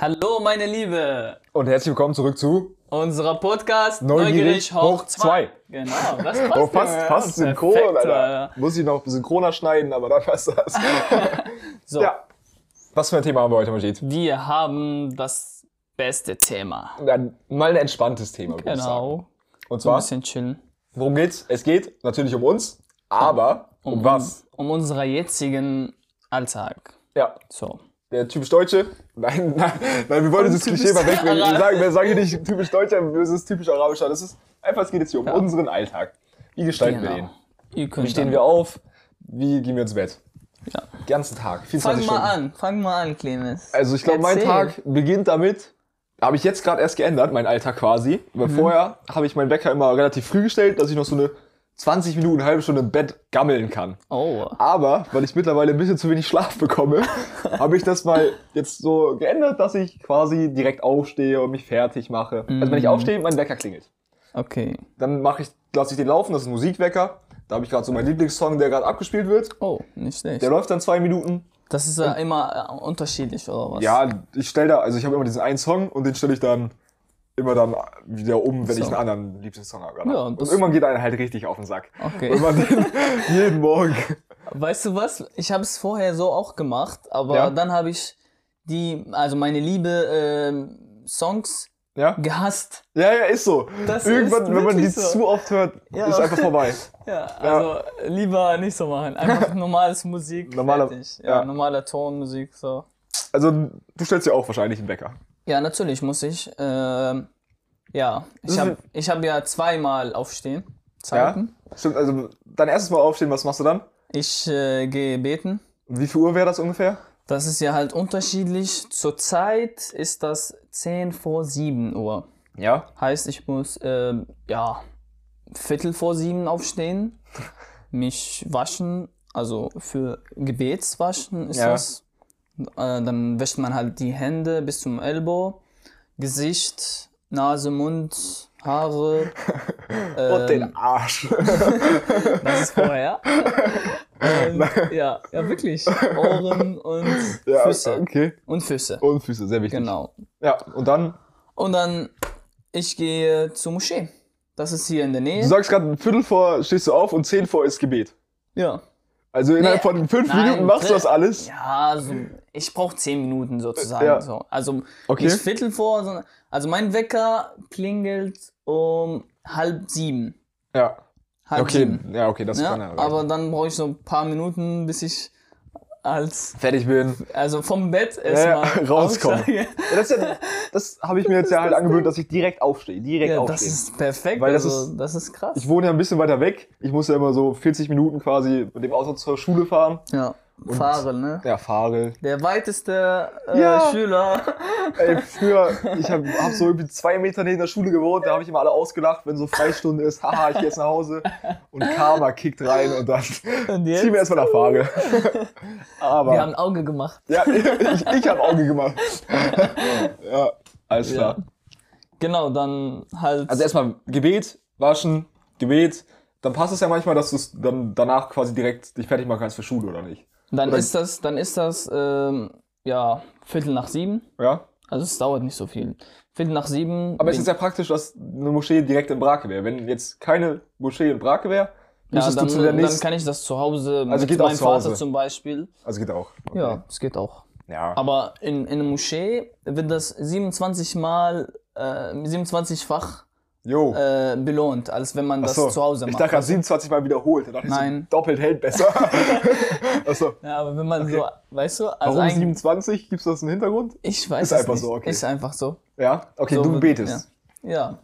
Hallo meine Liebe, Und herzlich willkommen zurück zu unserer Podcast Neugierig hoch zwei. Genau, das passt. Oh, fast, ja, fast synchron, perfekt, Alter. Muss ich noch synchroner schneiden, aber dann passt das. So, ja. Was für ein Thema haben wir heute, Majid? wir haben das beste Thema. Dann mal ein entspanntes Thema, würde ich sagen. Genau, Und so ein zwar, bisschen chillen. worum geht's? Es geht natürlich um uns, aber um, was? Um unseren jetzigen Alltag. Ja, So. Der typisch Deutsche. Nein, nein, nein wir wollen Und dieses Klischee mal weg. Wir sagen, wir sagen hier nicht typisch Deutscher, das ist typisch Arabischer. Das ist einfach, es geht jetzt hier um Ja. unseren Alltag. Wie gestalten wir den? Genau. Ihr könnt Wie stehen wir auf? Wie gehen wir ins Bett? Ja. Den ganzen Tag. 24 Fang Stunden. mal an, fang mal an, Clemens. Also ich glaube, mein. Tag beginnt damit, habe ich jetzt gerade erst geändert, mein Alltag quasi. Weil Mhm. vorher habe ich meinen Wecker immer relativ früh gestellt, dass ich noch so eine 20 Minuten, eine halbe Stunde im Bett gammeln kann. Oh, Aber, weil ich mittlerweile ein bisschen zu wenig Schlaf bekomme, habe ich das mal jetzt so geändert, dass ich quasi direkt aufstehe und mich fertig mache. Also wenn ich Mhm. aufstehe, mein Wecker klingelt. okay. Dann mache ich, lasse ich den laufen, das ist ein Musikwecker. Da habe ich gerade so meinen Lieblingssong, der gerade abgespielt wird. Oh, nicht schlecht. Der läuft dann zwei Minuten. Das ist ja immer äh, unterschiedlich, oder was? Ja, ich stelle da, also ich habe immer diesen einen Song und den stelle ich dann immer dann wieder um, wenn So. ich einen anderen Lieblingssong habe. Ja, und das- irgendwann geht einer halt richtig auf den Sack. Okay. Wenn man den jeden Morgen. Weißt du was? Ich habe es vorher so auch gemacht, aber Ja? dann habe ich die, also meine liebe ähm, Songs Ja? gehasst. Ja, ja, ist so. Das Irgendwann, ist wenn man die so. zu oft hört, Ja. ist einfach vorbei. Ja, also lieber nicht so machen. Einfach normales Musik. Normaler-. Ja, ja. normaler Tonmusik, so. Also, du stellst ja auch wahrscheinlich einen Wecker. Ja, natürlich muss ich. Ähm, ja, ich habe ich hab ja zweimal aufstehen. Zeiten. Stimmt, also dein erstes Mal aufstehen, was machst du dann? Ich äh, gehe beten. Wie viel Uhr wäre das ungefähr? Das ist ja halt unterschiedlich. Zurzeit ist das 10 vor 7 Uhr. Ja. Heißt, ich muss, ähm, ja, Viertel vor sieben aufstehen, mich waschen, also für Gebetswaschen ist Ja. das. Äh, dann wäscht man halt die Hände bis zum Ellbow, Gesicht, Nase, Mund, Haare. Und ähm, den Arsch. Das ist vorher. Und, ja, ja, wirklich. Ohren und ja, Füße. okay. Und Füße. Und Füße, sehr wichtig. Genau. Ja, und dann, Und dann, ich gehe zur Moschee. Das ist hier in der Nähe. du sagst gerade, ein Viertel vor stehst du auf und zehn vor ist Gebet. Ja. Also innerhalb Nee, von fünf nein, Minuten machst du das alles? Ja, so, ich brauche zehn Minuten sozusagen. Ja. So. Also Okay. nicht Viertel vor, sondern also mein Wecker klingelt um halb sieben. Ja. Halb Okay, sieben. ja, okay, das Ja, kann er. aber dann brauche ich so ein paar Minuten, bis ich als fertig bin. also vom Bett Ja, erstmal rauskomme. aussteige. Ja, das ja, das habe ich mir jetzt ja halt angewöhnt, dass ich direkt aufstehe. Direkt Ja, das aufstehe. ist perfekt. Weil das also, ist- das ist krass. Ich wohne ja ein bisschen weiter weg. Ich muss ja immer so 40 Minuten quasi mit dem Auto zur Schule fahren. ja, fahren, ne? Ja, fahre. Der weiteste äh, Ja. Schüler. Ey, früher, ich habe hab so irgendwie zwei Meter neben der Schule gewohnt, da habe ich immer alle ausgelacht, wenn so Freistunde ist, haha, ich gehe jetzt nach Hause. Und Karma kickt rein und dann Und ziehen wir jetzt? erstmal nach Fahre. Aber, Wir haben Auge gemacht. ja, ich, ich habe Auge gemacht. ja, alles klar. Ja. Genau, dann halt. Also erstmal Gebet, waschen, Gebet. Dann passt es ja manchmal, dass du dann danach quasi direkt dich fertig machen kannst für Schule, oder nicht? Dann Oder- ist das, dann ist das, ähm, ja, Viertel nach sieben. Ja? Also es dauert nicht so viel. Viertel nach sieben. Aber es ist ja praktisch, dass eine Moschee direkt in Brake wäre. Wenn jetzt keine Moschee in Brake wäre, ja, dann, dann kann ich das zu Hause Also mit geht meinem Vater Hause. zum Beispiel. Also geht auch. Okay. Ja, es geht auch. Ja. Aber in, in der Moschee wird das 27 Mal, äh, 27-fach Jo. Äh, belohnt, als wenn man das Achso, zu Hause Ich macht. dachte gerade 27 Mal wiederholt. Da dachte ich Nein. So, doppelt hält besser. Achso. ja, aber wenn man so, weißt du, also Warum eigentlich, 27? Gibt es das einen Hintergrund? ich weiß Ist es einfach nicht. so, okay. Ist einfach so. Ja. Okay, So du betest. Ja. ja.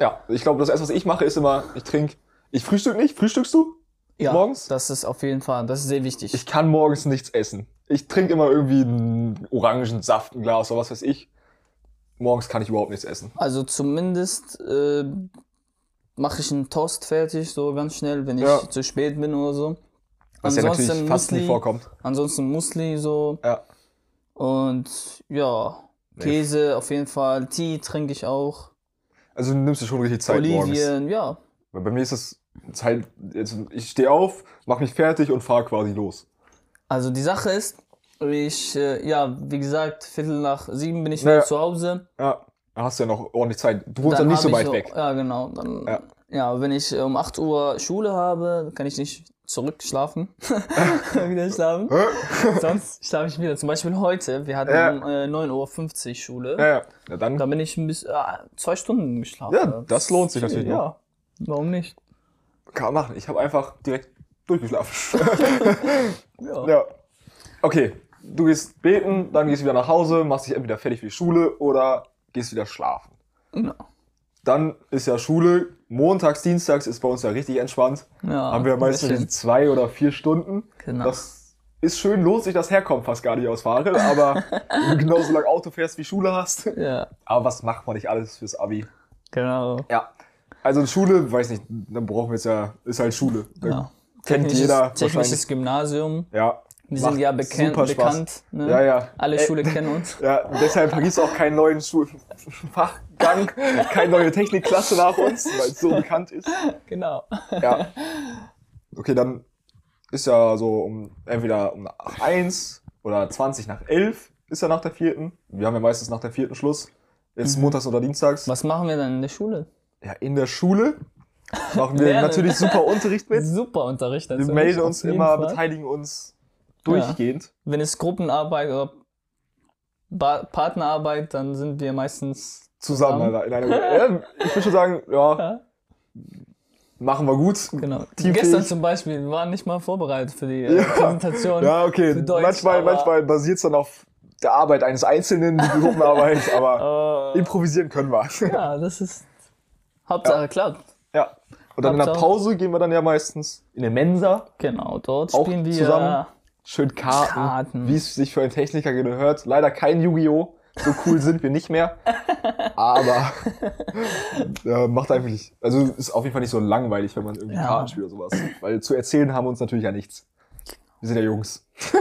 Ja. Ich glaube, das erste, was ich mache, ist immer, ich trinke... Ich frühstück nicht. Frühstückst du? Ja, Morgens? das ist auf jeden Fall, das ist sehr wichtig. Ich kann morgens nichts essen. Ich trinke immer irgendwie einen Orangensaft, ein Glas oder was weiß ich. Morgens kann ich überhaupt nichts essen. also zumindest äh, mache ich einen Toast fertig, so ganz schnell, wenn ich Ja. zu spät bin oder so. Was ja natürlich Ansonsten fast nie Müsli. vorkommt. Ansonsten Musli so Ja. und ja, Käse auf jeden Fall, Tee trinke ich auch, Also du nimmst dir schon richtig Zeit morgens. Olivien, ja. Weil bei mir ist es Zeit, jetzt, ich stehe auf, mache mich fertig und fahre quasi los. Also die Sache ist, Ich, äh, ja, wie gesagt, Viertel nach sieben bin ich Naja. wieder zu Hause. Ja, da hast du ja noch ordentlich Zeit. Du wohnst ja Dann nicht so weit weg. Ja, genau. Dann, Ja. ja. wenn ich um 8 Uhr Schule habe, kann ich nicht zurückschlafen. wieder schlafen. Sonst schlafe ich wieder. Zum Beispiel heute, wir hatten Ja. um äh, 9.50 Uhr Schule. Ja, ja. ja dann, Da bin ich ein bisschen, äh, zwei Stunden geschlafen. Ja, das lohnt sich natürlich noch. Ja, warum nicht? kann man machen. Ich habe einfach direkt durchgeschlafen. Ja. ja. Okay, du gehst beten, dann gehst du wieder nach Hause, machst dich entweder fertig für die Schule oder gehst wieder schlafen. Genau. Dann ist ja Schule, montags, dienstags ist bei uns ja richtig entspannt. Ja, Haben wir meistens zwei oder vier Stunden. Genau. Das ist schön, lohnt sich das Herkommen fast gar nicht aus Farel, aber genauso lange Auto fährst wie Schule hast. Ja, Aber was macht man nicht alles fürs Abi? genau. Ja. Also Schule, weiß nicht, dann brauchen wir jetzt ja, ist halt Schule. Ja. Kennt Technisches- jeder Technisches. Gymnasium. Ja. Wir sind ja Spaß. bekannt ne? Ja, ja. Alle Ey, Schule kennen uns. Ja, deshalb gibt es auch keinen neuen Schulfachgang, keine neue Technikklasse nach uns, weil es so bekannt ist. Genau. Ja. Okay, dann ist ja so um entweder um nach 1 oder 20 nach 11 ist ja nach der vierten. Wir haben ja meistens nach der vierten Schluss. Jetzt montags oder dienstags. Mhm. Was machen wir dann in der Schule? Ja, in der Schule machen wir natürlich super Unterricht mit. Super Unterricht. Wir melden uns immer, Fall. beteiligen uns durchgehend. Wenn es Gruppenarbeit oder ba Partnerarbeit, dann sind wir meistens Zusammen, Zusammen. In einer ja, Ich würde schon sagen, ja, Ja, machen wir gut. genau. Teamfähig. Gestern zum Beispiel, wir waren nicht mal vorbereitet für die äh, Ja. Präsentation. Ja, okay. Deutsch, manchmal manchmal basiert es dann auf der Arbeit eines Einzelnen, die Gruppenarbeit, aber Äh, improvisieren können wir. ja, das ist Hauptsache klappt. Ja. Und dann in der Hauptsache- Pause gehen wir dann ja meistens in den Mensa, Genau, dort Auch spielen wir zusammen? Schön Karten, Karten. wie es sich für einen Techniker gehört. Leider kein Yu-Gi-Oh! So cool sind wir nicht mehr. Aber ja, macht einfach nicht. Also ist auf jeden Fall nicht so langweilig, wenn man irgendwie Ja. Karten spielt oder sowas. Weil zu erzählen haben wir uns natürlich ja nichts. Wir sind ja Jungs.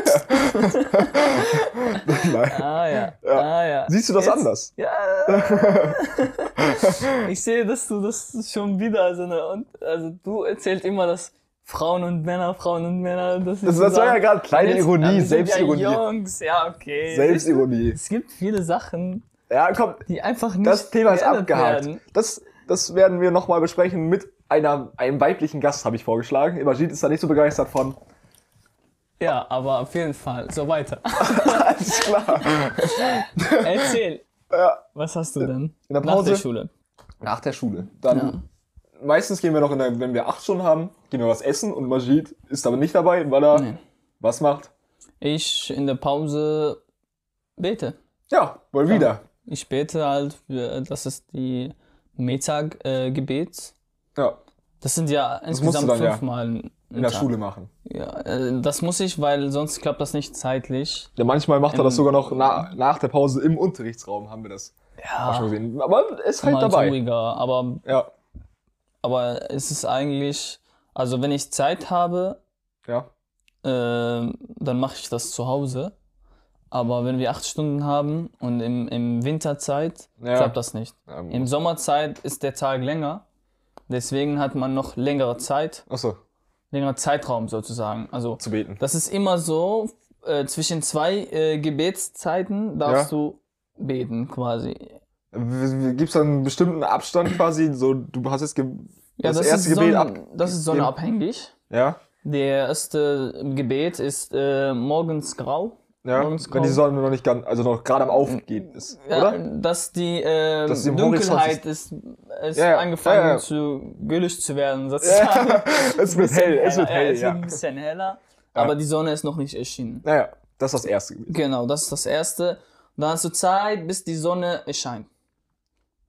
Nein. Ah ja. Ja. Ah, ja. Siehst du das Jetzt- anders? Ja. ich sehe, dass du das schon wieder so eine. Und, also du erzählst immer, dass Frauen und Männer, Frauen und Männer. Das, Das, ist das war ja gerade kleine Ironie, Selbstironie. Ja, Jungs, ja, okay. Selbstironie. Es gibt viele Sachen, Ja, komm, die einfach nicht. das Thema ist abgehakt. Werden. Das, das werden wir nochmal besprechen mit einer, einem weiblichen Gast, habe ich vorgeschlagen. Imagine ist da nicht so begeistert von. Ja, aber auf jeden Fall. So weiter. Alles klar. Erzähl. Ja. Was hast du denn? In der Nach Pause? der Schule. Nach der Schule. Dann meistens gehen wir noch in der, wenn wir acht Stunden haben, gehen wir was essen und Majid ist aber nicht dabei, weil er Nee. was macht. Ich in der Pause bete. Ja, wohl wieder. Ich bete halt, das ist die Mittag äh. Ja, Das sind ja insgesamt dann, ja, fünfmal in der Schule machen. Ja, äh, das muss ich, weil sonst klappt das nicht zeitlich. Ja, manchmal macht er Ähm, das sogar noch na, nach der Pause im Unterrichtsraum, haben wir das auch schon Ja, gesehen. Aber ist halt dabei. ruhiger. Aber, Ja, aber es ist eigentlich, also wenn ich Zeit habe, ja. äh, dann mache ich das zu Hause. Aber wenn wir acht Stunden haben und im, im Winterzeit Ja. klappt das nicht. Ähm, Im Sommerzeit ist der Tag länger. Deswegen hat man noch längere Zeit, Achso, längerer Zeitraum sozusagen. Also zu beten. das ist immer so, äh, zwischen zwei äh, Gebetszeiten darfst du beten quasi. Gibt es dann einen bestimmten Abstand quasi? So, du hast jetzt Ja, das, das, erste ist, Gebet Sonne, ab. das ist sonnenabhängig. Ja, Der erste Gebet ist äh, morgens grau. ja. Morgens Wenn die grau. Sonne noch nicht ganz, also noch gerade am Aufgehen ist, Ja, oder? dass die, äh, Dass die Dunkelheit ist, ist Ja, angefangen Ja, zu gelöscht zu werden sozusagen. Ja, es wird hell, es wird Ja, hell, es ja. wird ein bisschen heller, aber die Sonne ist noch nicht erschienen. Naja, das ist das erste Gebet. Genau, das ist das Erste. Dann hast du Zeit, bis die Sonne erscheint.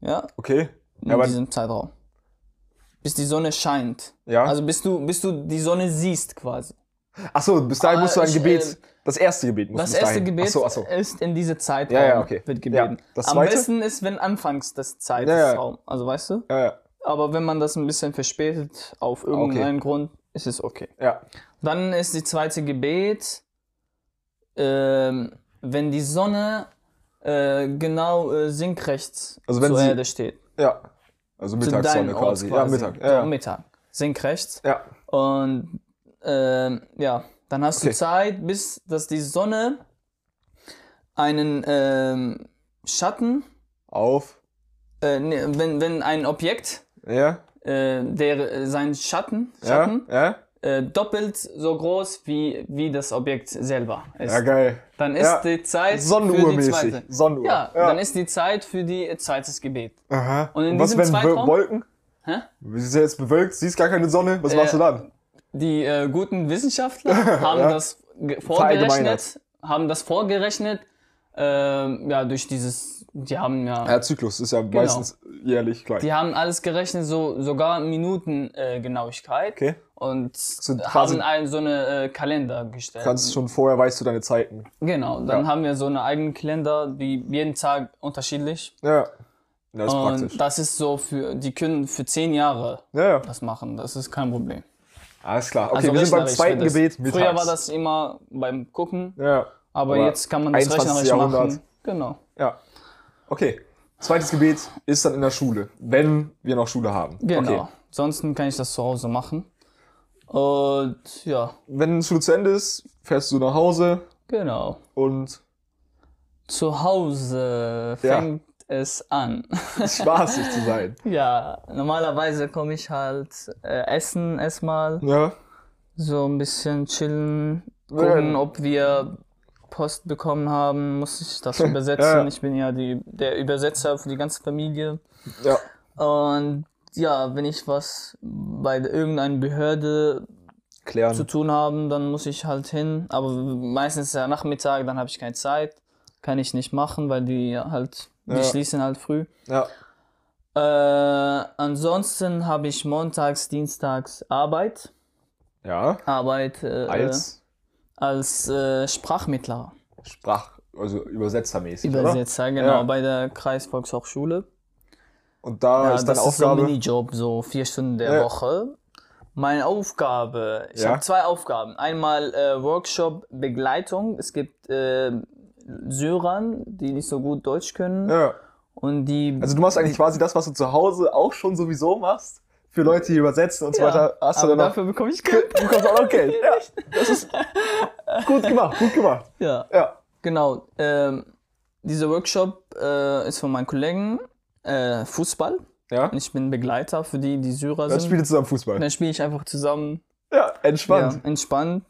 Ja, Okay. in Ja, diesem Zeitraum. Bis die Sonne scheint. ja. Also bis du, bis du die Sonne siehst quasi. Achso, bis dahin Ah, musst du ein ich, Gebet, äh, das erste Gebet musst Das du bis erste dahin. Gebet Achso, achso. ist in diese Zeitraum Ja, ja, okay. wird gebeten. Ja, das Am besten ist, wenn anfangs ja. Zeitraum. Also weißt du? Ja, ja, Aber wenn man das ein bisschen verspätet auf irgendeinen Grund, ist es okay. ja. Dann ist die zweite Gebet, ähm, wenn die Sonne äh, genau äh, senkrecht Also wenn zur sie- Erde steht. ja. Also Mittagssonne Ort quasi. Ja, Mittag. Ja, ja. Mittag. Senkrecht. ja. Und ähm, ja, dann hast Okay. du Zeit, bis dass die Sonne einen ähm, Schatten, Auf. äh, ne, wenn, wenn ein Objekt, Ja. äh, der äh, sein Schatten, Ja. Schatten Ja. Äh, doppelt so groß wie, wie das Objekt selber ist. Ja, geil. Dann ist Ja. die Zeit für die zweite. Sonnenuhr. Ja, dann ist die Zeit für die zweites Gebet. Aha. Und in was, diesem wenn Zeitraum- Wolken? Hä? Ist ja jetzt bewölkt, siehst gar keine Sonne, was Äh, machst du dann? Die äh, guten Wissenschaftler haben Ja. das vorgerechnet, haben das vorgerechnet, ähm, ja, durch dieses, die haben ja, Ja, Zyklus ist ja meistens jährlich gleich. die haben alles gerechnet, so sogar Minutengenauigkeit äh, Genauigkeit Okay. und quasi- haben ein, so eine äh, Kalender gestellt. Kannst schon vorher weißt du deine Zeiten. genau, dann Ja. haben wir so eine eigene Kalender, die jeden Tag unterschiedlich. Ja. Das ist Und praktisch. das ist so für, die können für zehn Jahre Ja, ja. das machen, das ist kein Problem. Alles klar. Okay, Also wir sind beim zweiten Gebet. Früher war das immer beim Gucken, Ja. Aber, Aber jetzt kann man das 21. rechnerisch Jahrhundert. machen. Genau. Ja. Okay. Zweites Gebet ist dann in der Schule, wenn wir noch Schule haben. Genau. Okay. Ansonsten kann ich das zu Hause machen. Und ja, Wenn Schule zu Ende ist, fährst du nach Hause genau. und Zu Hause Ja. fängt es an. spaßig zu sein. ja, normalerweise komme ich halt äh, essen erstmal, Ja. so ein bisschen chillen, gucken, Ja. ob wir Post bekommen haben, muss ich das übersetzen. Ja. Ich bin ja die, der Übersetzer für die ganze Familie. Ja. Und ja, wenn ich was bei irgendeiner Behörde Klären. zu tun haben, dann muss ich halt hin. Aber meistens ist ja Nachmittag, dann habe ich keine Zeit. Kann ich nicht machen, weil die halt, die Ja. schließen halt früh. Ja. Äh, ansonsten habe ich montags, dienstags Arbeit. Ja. Arbeit äh, Als als äh, Sprachmittler. Sprach, also übersetzermäßig, oder? Übersetzer, genau, Ja. bei der Kreisvolkshochschule. Und da Ja, ist deine das ist so ein Aufgabe. Minijob, so vier Stunden der Ja. Woche. Meine Aufgabe, ich Ja. habe zwei Aufgaben. Einmal äh, Workshop-Begleitung. Es gibt äh, Syrern, die nicht so gut Deutsch können. ja. Und die. Also du machst eigentlich quasi das, was du zu Hause auch schon sowieso machst. Für Leute, die übersetzen und so weiter. Hast du dann noch, dafür bekomme ich Geld. du bekommst auch noch Geld. Ja, das ist gut gemacht, gut gemacht. Ja, Ja. genau. Ähm, dieser Workshop äh, ist von meinen Kollegen äh, Fußball. Ja. Und ich bin Begleiter für die, die Syrer Dann sind. spielt ihr zusammen Fußball. Dann spiele ich einfach zusammen Ja, entspannt. Ja, entspannt.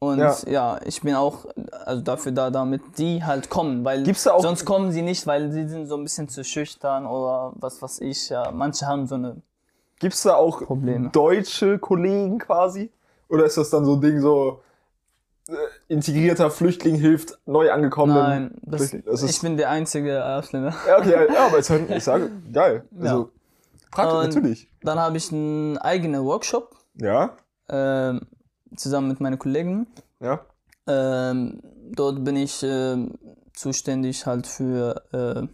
Und Ja. ja. ich bin auch also dafür da, damit die halt kommen, weil Gibt's da auch- sonst kommen sie nicht, weil sie sind so ein bisschen zu schüchtern oder was weiß ich. Ja, manche haben so eine Gibt's da auch Probleme. deutsche Kollegen quasi? Oder ist das dann so ein Ding so, äh, integrierter Flüchtling hilft neu angekommenen? Nein, das, das ich bin der einzige Ausländer. ja, okay, ja, aber jetzt, ich sage, geil. Also, praktisch, Und- natürlich. Dann habe ich einen eigenen Workshop Ja, ähm, zusammen mit meinen Kollegen. ja. Ähm, dort bin ich ähm, zuständig halt für, äh,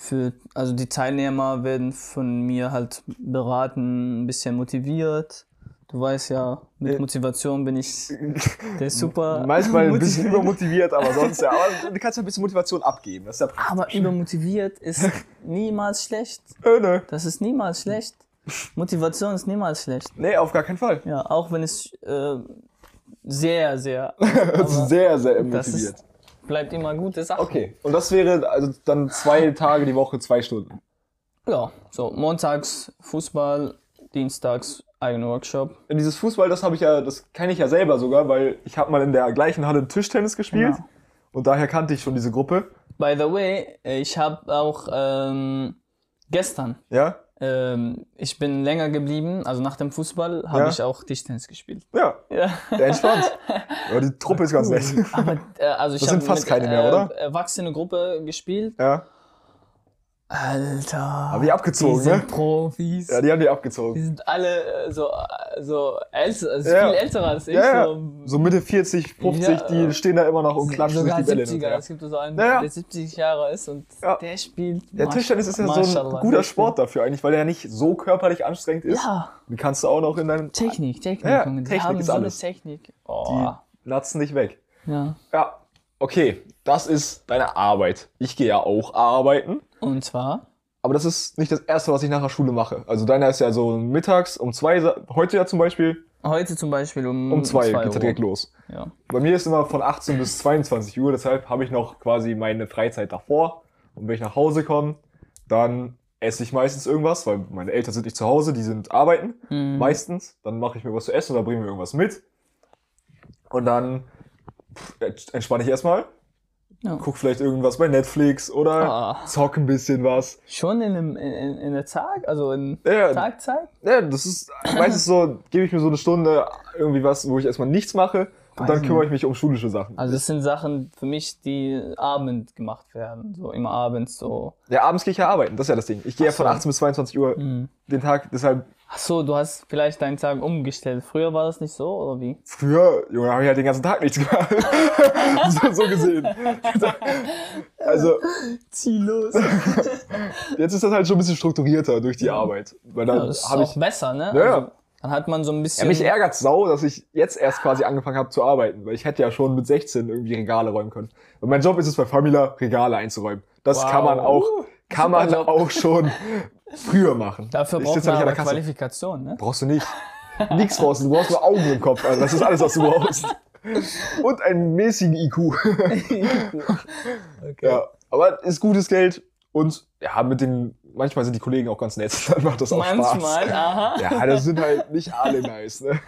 für, also die Teilnehmer werden von mir halt beraten, ein bisschen motiviert. Du weißt ja, mit Äh. Motivation bin ich der super. Manchmal ein bisschen motiviert. übermotiviert, aber sonst ja. Aber du kannst ja ein bisschen Motivation abgeben. Das ist ja praktisch. Aber übermotiviert ist niemals schlecht. Äh, ne. Das ist niemals schlecht. Motivation ist niemals schlecht. Nee, auf gar keinen Fall. Ja, auch wenn es äh, sehr, sehr. Sehr, sehr motiviert. Bleibt immer gute Sache. Okay, und das wäre also dann zwei Tage die Woche, zwei Stunden. Ja, so montags Fußball, dienstags eigener Workshop. Dieses Fußball, das habe ich ja, das kenne ich ja selber sogar, weil ich habe mal in der gleichen Halle Tischtennis gespielt Genau. und daher kannte ich schon diese Gruppe. By the way, ich habe auch ähm, gestern, Ja, ähm, ich bin länger geblieben, also nach dem Fußball habe Ja. ich auch Tischtennis gespielt. ja, Ja. der entspannt. ja, die Truppe ist ganz nett. Aber äh, also ich Das habe sind fast mit keine mehr, äh, oder? erwachsene Gruppe gespielt. Ja, Alter. haben die abgezogen, die sind ne? Profis. Ja, die haben die die abgezogen. sind alle äh, so, äh, so älter, also Ja. viel älter als ich. Ja, ja. So, So Mitte 40, 50, Ja, die stehen da immer noch und klatschen sich sogar die Bälle hin 70er. und her. Es gibt so einen, der 70 Jahre ist und der spielt. Der Tischtennis ist ja so ein guter Sport dafür eigentlich, weil er ja nicht so körperlich anstrengend ist. Ja, Die kannst du auch noch in deinem... Technik, Technik. Ja, Junge. Die Technik haben ist so alles. Technik. Die Oh, latzen nicht weg. ja. Ja, okay, das ist deine Arbeit. Ich gehe ja auch arbeiten. Und zwar, Aber das ist nicht das erste, was ich nach der Schule mache. Also deiner ist ja so mittags um zwei, heute ja zum Beispiel, Heute zum Beispiel um, Um zwei zwei geht's Uhr. direkt los. Ja. Bei mir ist immer von 18 bis 22 Uhr, deshalb habe ich noch quasi meine Freizeit davor. Und wenn ich nach Hause komme, dann esse ich meistens irgendwas, weil meine Eltern sind nicht zu Hause, die sind arbeiten, Mhm. meistens. Dann mache ich mir was zu essen oder bringe mir irgendwas mit. Und dann entspanne ich erstmal, Ja. guck vielleicht irgendwas bei Netflix oder Ah. zock ein bisschen was. Schon in, dem, in, in der Tag, also in Ja, Tagzeit? ja, das ist meistens so, gebe ich mir so eine Stunde irgendwie was, wo ich erstmal nichts mache und dann kümmere ich mich um schulische Sachen. Also das sind Sachen für mich, die abend gemacht werden. So immer abends so. Ja, abends gehe ich ja arbeiten, das ist ja das Ding. Ich gehe ja von so. 18 bis 22 Uhr Mhm. den Tag, deshalb Ach so, du hast vielleicht deinen Tag umgestellt. Früher war das nicht so, oder wie? früher, Junge, habe ich halt den ganzen Tag nichts gemacht. so, so gesehen. Also, Ziellos. jetzt ist das halt schon ein bisschen strukturierter durch die Arbeit. Weil Ja, dann das ist auch ich. besser, ne? Ja, ja. Also, dann hat man so ein Ja, bisschen. mich ärgert sau, dass ich jetzt erst quasi angefangen habe zu arbeiten, weil ich hätte ja schon mit 16 irgendwie Regale räumen können. Und mein Job ist es bei Famila, Regale einzuräumen. Das Wow. kann man auch, kann super man Job. auch schon früher machen. Dafür braucht man aber. Qualifikation, ne? Brauchst du nicht. Nix brauchst du, du brauchst nur Augen im Kopf, also das ist alles, was du brauchst. Und einen mäßigen IQ. okay. Ja, aber ist gutes Geld und ja, mit den, manchmal sind die Kollegen auch ganz nett, dann macht das auch Manchmal, Spaß. aha. Ja, das sind halt nicht alle nice, ne?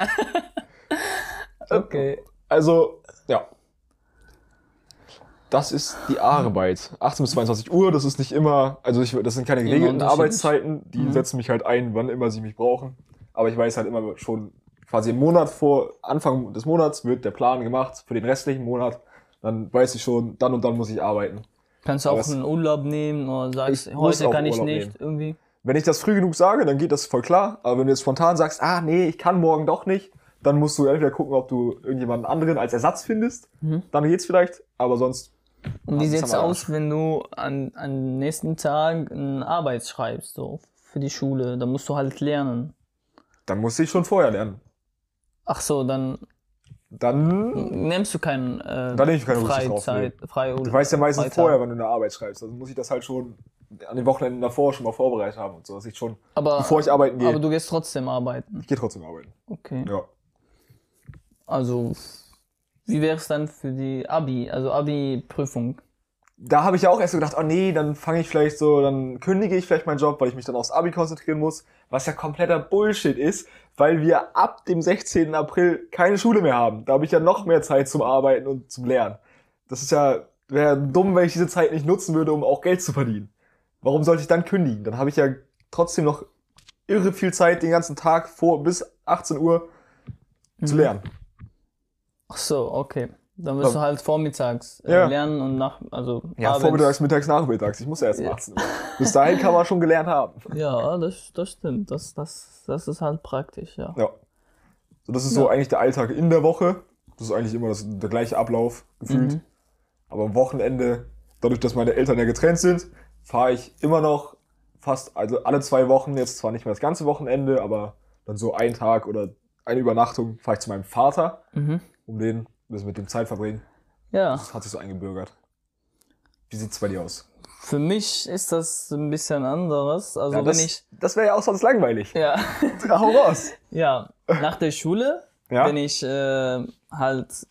Okay. Also, ja. Das ist die Arbeit. 18 bis 22 Uhr, das ist nicht immer, also ich, das sind keine geregelten. Arbeitszeiten, die Mhm. setzen mich halt ein, wann immer sie mich brauchen. Aber ich weiß halt immer schon, quasi im Monat vor Anfang des Monats wird der Plan gemacht für den restlichen Monat. Dann weiß ich schon, dann und dann muss ich arbeiten. Kannst du auch einen Urlaub nehmen oder sagst, heute kann ich Urlaub nicht nehmen. irgendwie? Wenn ich das früh genug sage, dann geht das voll klar. Aber wenn du jetzt spontan sagst, ah nee, ich kann morgen doch nicht, dann musst du entweder gucken, ob du irgendjemanden anderen als Ersatz findest. Mhm. Dann geht's vielleicht, aber sonst. Und wie haben wir aus, wenn du an, an nächsten Tag eine Arbeit schreibst, so für die Schule? Da musst du halt lernen. Dann muss ich schon vorher lernen. Ach so, dann Dann, nimmst du keinen äh, Dann ich keine Freizeit, frei du weißt ja meistens Freitag. vorher, wann du eine Arbeit schreibst. Also muss ich das halt schon an den Wochenenden davor schon mal vorbereitet haben und so, dass ich schon, Aber, bevor ich arbeiten gehe, aber du gehst trotzdem arbeiten. ich gehe trotzdem arbeiten. Okay. Ja. Also, wie wäre es dann für die Abi, also Abi-Prüfung? Da habe ich ja auch erst so gedacht, oh nee, dann fange ich vielleicht so, dann kündige ich vielleicht meinen Job, weil ich mich dann aufs Abi konzentrieren muss, was ja kompletter Bullshit ist, weil wir ab dem 16. April keine Schule mehr haben. Da habe ich ja noch mehr Zeit zum Arbeiten und zum Lernen. Das ist ja, wäre dumm, wenn ich diese Zeit nicht nutzen würde, um auch Geld zu verdienen. Warum sollte ich dann kündigen? Dann habe ich ja trotzdem noch irre viel Zeit, den ganzen Tag vor bis 18 Uhr zu Mhm. Ach so, okay. Dann wirst du halt vormittags äh, Ja. lernen und nach, also Ja, abends. vormittags, mittags, nachmittags. Ich muss ja erst Ja. 18 Uhr. Bis dahin kann man schon gelernt haben. Ja, das, das stimmt. Das, das, das ist halt praktisch, ja. Ja. So, das ist so Ja. eigentlich der Alltag in der Woche. Das ist eigentlich immer das, der gleiche Ablauf gefühlt. Mhm. Aber am Wochenende, dadurch, dass meine Eltern ja getrennt sind, fahre ich immer noch fast, also alle zwei Wochen, jetzt zwar nicht mehr das ganze Wochenende, aber dann so einen Tag oder eine Übernachtung fahre ich zu meinem Vater, Mhm. Um den, das mit dem Zeit verbringen. Ja, Das hat sich so eingebürgert. Wie sieht's bei dir aus? für mich ist das ein bisschen anderes. Also ja, das wenn ich, das wäre ja auch sonst langweilig. ja, Hau raus. ja, nach der Schule, Ja? wenn ich äh, halt,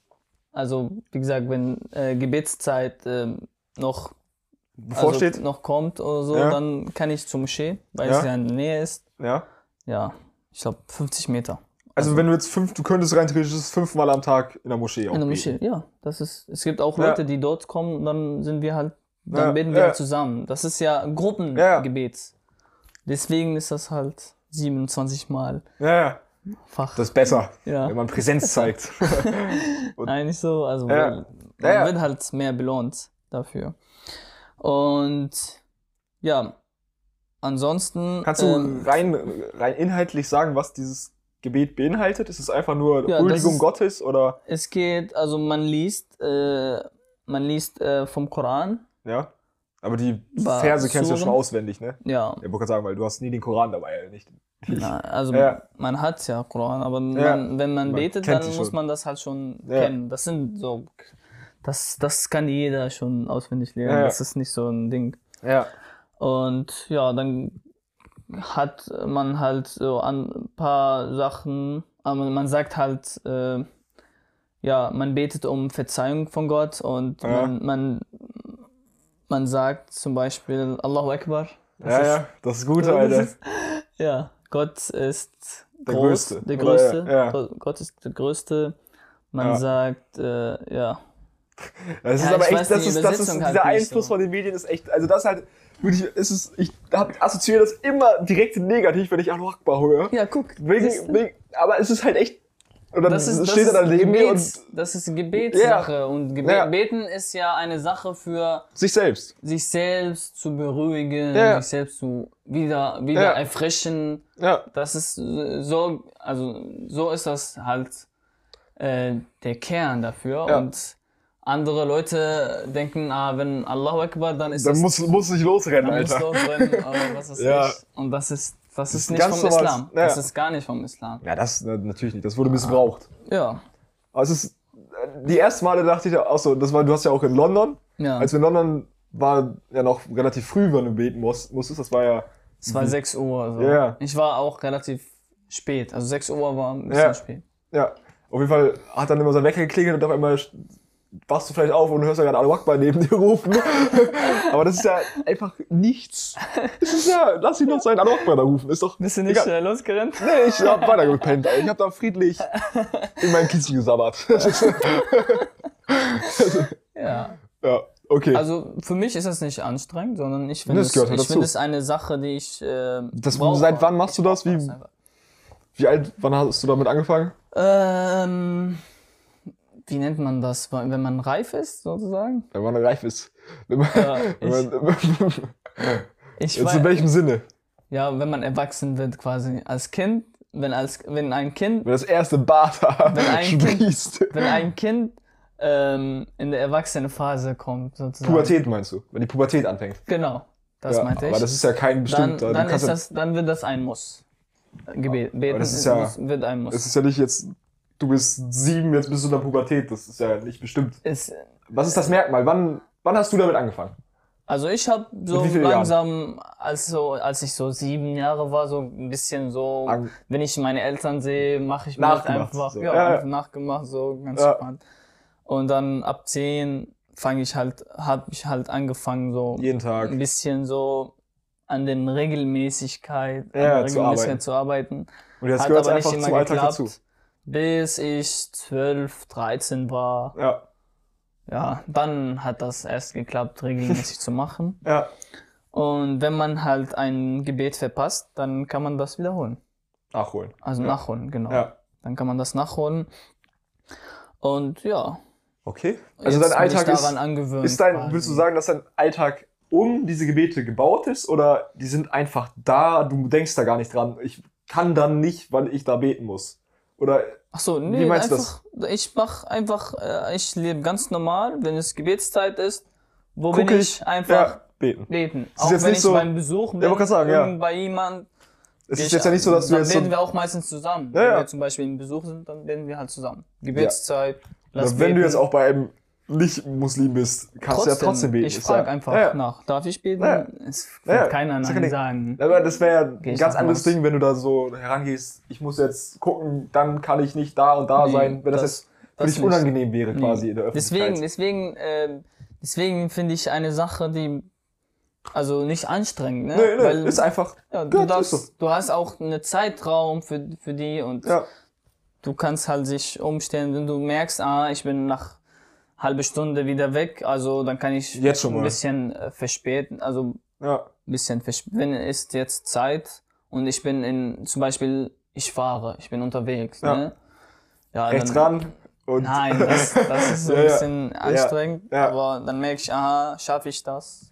also wie gesagt, wenn äh, Gebetszeit äh, noch Bevorsteht? also noch kommt oder so, Ja. dann kann ich zur Moschee, weil Ja. es ja in der Nähe ist. ja. Ja, ich glaube 50 Meter. Also, wenn du jetzt fünf, du könntest rein theoretisch fünfmal am Tag in der Moschee auch In der beten. Moschee, ja. Das ist, es gibt auch Ja. Leute, die dort kommen und dann sind wir halt, dann Ja, beten wir ja. halt zusammen. Das ist ja ein Ja. Gruppengebet. Deswegen ist das halt 27 Mal Ja, ja. Fach. Das ist besser, ja. wenn man Präsenz zeigt. Eigentlich so, also Ja. man Ja, ja. wird halt mehr belohnt dafür. Und ja, ansonsten. Kannst du ähm, rein, rein inhaltlich sagen, was dieses Gebet beinhaltet? Ist es einfach nur Ja, Huldigung ist- Gottes oder es geht, also man liest, äh, man liest äh, vom Koran, ja? Aber die Verse kennst du ja schon Suren? auswendig, ne? ja. Ja, ich wollte gerade sagen, weil du hast nie den Koran dabei, ja, nicht. Na, also Ja. man hat ja Koran, aber Ja. man, wenn man, Man betet, dann muss man das halt schon Ja. kennen. Das sind so, das, das kann jeder schon auswendig lernen. Ja, ja. Das ist nicht so ein Ding. Ja. Und ja, dann hat man halt so ein paar Sachen, aber man sagt halt, äh, ja, man betet um Verzeihung von Gott und Ja. man, man, man sagt zum Beispiel Allahu Akbar. Das ja, ist- ja, das ist gut, Alter. ist- Ja, Gott ist Der groß, Größte. Der Oder, Größte. ja. Gott- Gott ist der Größte. Man Ja. sagt, äh, ja. Das ist Ja, aber echt, das ist, das ist, halt dieser Einfluss so. von den Medien ist echt, also das ist halt, wirklich, es ist, ich hab, assoziiere das immer direkt negativ, wenn ich Allahu Akbar höre. Ja, guck. Wegen, wegen, aber es ist halt echt, dann das ist, das steht ist er da neben mir und Gebets, das ist Gebetssache und Gebe Ja. Beten ist ja eine Sache für sich selbst. sich selbst zu beruhigen, Ja. sich selbst zu wieder wieder Ja. erfrischen. Ja, Das ist so, also so ist das halt äh, der Kern dafür Ja. und andere Leute denken, ah, wenn Allahu Akbar, dann ist dann das muss, muss nicht losrennen, dann muss Alter. losrennen, oder was ist Ja. ich. Und das ist das ist nicht vom normales- Islam. ja. Das ist gar nicht vom Islam. Ja, das na, natürlich nicht, das wurde missbraucht. Ja, Aber es ist, die ersten Male dachte ich auch so, das war, du hast ja auch in London, ja. als wir in London war ja noch relativ früh, wenn du beten musst, musstest, das war ja, Es war 6 Uhr. So. Mhm. Ja. Ich war auch relativ spät. Also 6 Uhr war ein bisschen Ja. spät. ja, auf jeden Fall hat dann immer sein Wecker geklingelt und auf einmal wachst du vielleicht auf und hörst ja gerade Al Akbar neben dir rufen. Aber das ist ja einfach nichts. Das ist ja, lass ihn doch seinen Al Akbar da rufen, ist doch Bist du nicht egal. schnell losgerannt? Nee, ich hab weitergepennt. Ich hab da friedlich in meinem Kissen gesabbert. Ja. ja, okay. Also für mich ist das nicht anstrengend, sondern ich finde es, gehört halt ich es eine Sache, die ich. Äh, Das- brauche. seit wann machst du das? Wie-. Wie alt, wann hast du damit angefangen? Ähm, wie nennt man das, wenn man reif ist, sozusagen? Wenn man reif ist. Wenn man, Ja, wenn man, Ich jetzt weiß, in welchem Sinne? ja, wenn man erwachsen wird, quasi als Kind, wenn als wenn ein Kind, Wenn das erste Bata Wenn ein Kind- sprießt. wenn ein Kind ähm, in der Erwachsenenphase kommt, sozusagen. Pubertät meinst du? Wenn die Pubertät anfängt. Genau, das ja, meinte ich. Aber das ist ja kein dann, bestimmter. dann, ja, das, dann wird das ein Muss. Gebet, beten das ist ist ja- muss, wird ein Muss. es ist ja nicht jetzt, du bist sieben, jetzt bist du in der Pubertät. Das ist ja nicht bestimmt. Ist, Was ist das Merkmal? Wann, wann hast du damit angefangen? also ich habe so Jahren? langsam, als, so, als ich so sieben Jahre war, so ein bisschen so, An- wenn ich meine Eltern sehe, mache ich mir einfach, so. ja, Ja, ja. einfach nachgemacht, so ganz Ja. spannend. Und dann ab zehn fange ich halt, habe ich halt angefangen, so Jeden Tag. ein bisschen so an den Regelmäßigkeit, Ja, an der zu Regelmäßigkeit arbeiten. zu arbeiten. Und jetzt Hat gehört aber nicht einfach immer zum Alltag geklappt. dazu. Bis ich 12, 13 war. Ja. Ja, dann hat das erst geklappt, regelmäßig zu machen. Ja. Und wenn man halt ein Gebet verpasst, dann kann man das wiederholen. Nachholen. Also Ja. nachholen, genau. Ja. Dann kann man das nachholen. Und ja, Okay. Also jetzt dein Alltag ist, angewöhnt. ist dein, quasi. willst du sagen, dass dein Alltag um diese Gebete gebaut ist oder die sind einfach da, du denkst da gar nicht dran. Ich kann dann nicht, weil ich da beten muss. Oder Ach so, nee, Wie meinst du einfach, ich mach einfach, äh, ich lebe ganz normal, wenn es Gebetszeit ist, wo gucke bin ich einfach ja, beten. beten. Auch wenn ich so- beim Besuch bin, gerade sagen, ja. bei jemand. Es ist ich- jetzt ja nicht so, dass du dann jetzt so, beten wir auch meistens zusammen. Ja, wenn ja. wir zum Beispiel im Besuch sind, dann beten wir halt zusammen. Gebetszeit, lass wenn du beten. jetzt auch bei einem Nicht-Muslim bist, kannst du ja trotzdem beten. Ich frage ja, einfach ja, nach. Darf ich beten? Ja. Es wird keiner Nein sagen. Aber das wäre ja ein ganz anderes. Ding, wenn du da so herangehst, ich muss jetzt gucken, dann kann ich nicht da und da Nee, sein, wenn das, das- jetzt für dich nicht. unangenehm wäre Nee. quasi in der Öffentlichkeit. Deswegen, deswegen, ähm, deswegen finde ich eine Sache, die also nicht anstrengend, ne? Nö, nö, Weil, ist einfach. ja, du, darfst, ist du hast auch einen Zeitraum für, für die und du kannst halt sich umstellen, wenn du merkst, ah, ich bin nach halbe Stunde wieder weg, also dann kann ich Jetzt schon ein bisschen äh, verspäten, also ja, ein bisschen verspäten. Wenn ist jetzt Zeit und ich bin in, zum Beispiel, ich fahre, ich bin unterwegs, Ja. ne? Ja, rechts dann, ran und Nein, das, das ist so Ja, ein ja. bisschen anstrengend, ja. aber dann merke ich, aha, schaffe ich das?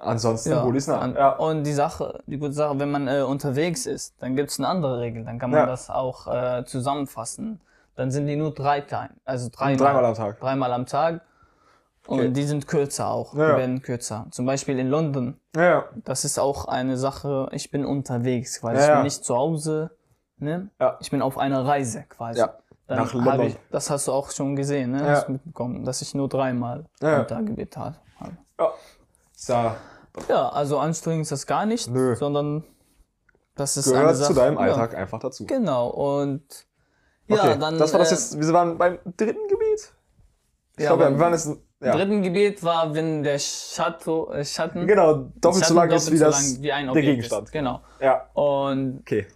ansonsten ich's nach. Und, Ja, und die Sache, die gute Sache, wenn man äh, unterwegs ist, dann gibt's eine andere Regel, dann kann man Ja. das auch äh, zusammenfassen. Dann sind die nur drei klein, also dreimal, dreimal am Tag. dreimal am Tag. Und Okay. die sind kürzer auch, Ja. die werden kürzer. Zum Beispiel in London, Ja, das ist auch eine Sache, ich bin unterwegs quasi, Ja, ich bin nicht zu Hause, ne? Ja. Ich bin auf einer Reise quasi. Ja, Dann nach London. Ich, das hast du auch schon gesehen, ne? Ja. Hast mitbekommen, dass ich nur dreimal Ja. am Tag gebetet habe. ja. Ist ja also anstrengend ist das gar nicht, Nö. sondern das ist eine gehört Sache. zu deinem Alltag einfach dazu. Genau, und Ja, Okay, dann. das war das äh, jetzt, wir waren beim dritten Gebiet? Ich Ja, glaube, beim wir waren jetzt, ja. dritten Gebiet war, wenn der Schatten, äh, Schatten Genau, doppelt so lang ist wie das, lang wie ein der Gegenstand. Ist. Genau. Ja, Und okay.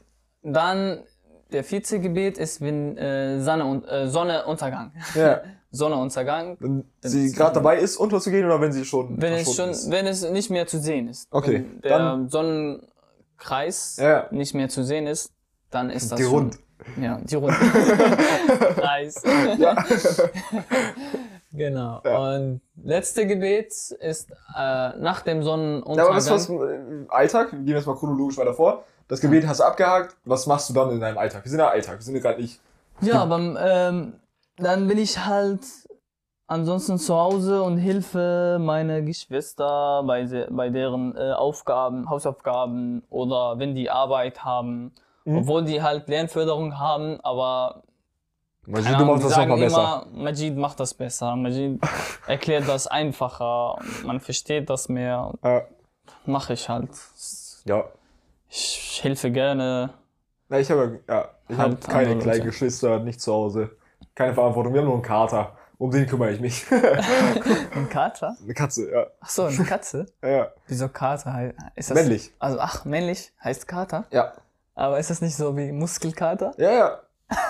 dann der vierte Gebiet ist, wenn äh, Sonne und äh, Sonneuntergang. Ja. Sonneuntergang. Wenn sie gerade dabei ist, unterzugehen oder wenn sie schon Wenn es schon, ist? wenn es nicht mehr zu sehen ist. Okay, Wenn der dann- Sonnenkreis Ja. nicht mehr zu sehen ist, dann ist das Die schon, Rund. Ja, die Rund. Kreis. Ja. Genau. Ja. Und letzte Gebet ist äh, nach dem Ja, Sonnenuntergang. aber was, was im Alltag, wir gehen jetzt mal chronologisch weiter vor. Das Gebet hast du abgehakt. Was machst du dann in deinem Alltag? Wir sind ja Alltag, wir sind ja gerade nicht. Ja, aber ähm, dann bin ich halt ansonsten zu Hause und hilfe meine Geschwister bei, bei deren äh, Aufgaben, Hausaufgaben oder wenn die Arbeit haben. Mhm. Obwohl die halt Lernförderung haben, aber Man keine Ahnung, die das sagen nochmal besser. immer, Majid macht das besser, Majid erklärt das einfacher, man versteht das mehr, Ja. mache ich halt. ja. Ich helfe gerne. Na, ich habe ja, ich Halt habe keine kleinen. Geschwister, nicht zu Hause. Keine Verantwortung. Wir haben nur einen Kater. Um den kümmere ich mich. Ein Kater? Eine Katze, ja. Ach so, eine Katze? Ja, ja. Wieso Kater? Ist das Männlich. Also, ach, männlich heißt Kater. Ja. Aber ist das nicht so wie Muskelkater? Ja, ja.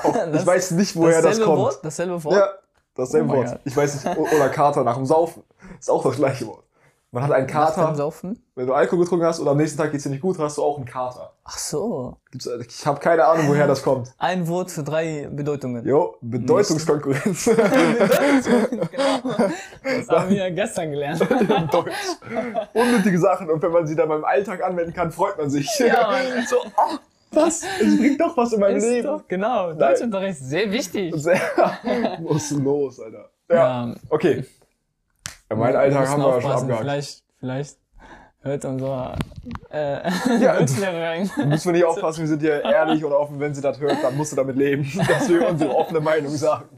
Auch, ich weiß nicht, woher das kommt. Wort? Dasselbe Wort? Ja, dasselbe Oh Wort. Gott. Ich weiß nicht. Oder Kater nach dem Saufen. Ist auch das gleiche Wort. Man hat einen Nach dem Kater, Saufen? wenn du Alkohol getrunken hast und am nächsten Tag geht's dir nicht gut, hast du auch einen Kater. Ach so. Ich habe keine Ahnung, woher das kommt. Ein Wort für drei Bedeutungen. Jo, Bedeutungskonkurrenz. genau. Das haben wir gestern gelernt. in Deutsch. Unnötige Sachen und wenn man sie dann beim Alltag anwenden kann, freut man sich. Ja, Mann. so, oh, was? Es bringt doch was in meinem Ist Leben. doch, genau. Deutschunterricht ist sehr wichtig. Sehr, was ist los, Alter? Ja, Ja. okay. Ja, mein Alltag haben wir ja schon abgehakt. Vielleicht, vielleicht hört unser äh, Ja. Rein. Müssen wir nicht aufpassen, wir sind hier ehrlich und offen. Wenn sie das hört, dann musst du damit leben, dass wir unsere offene Meinung sagen.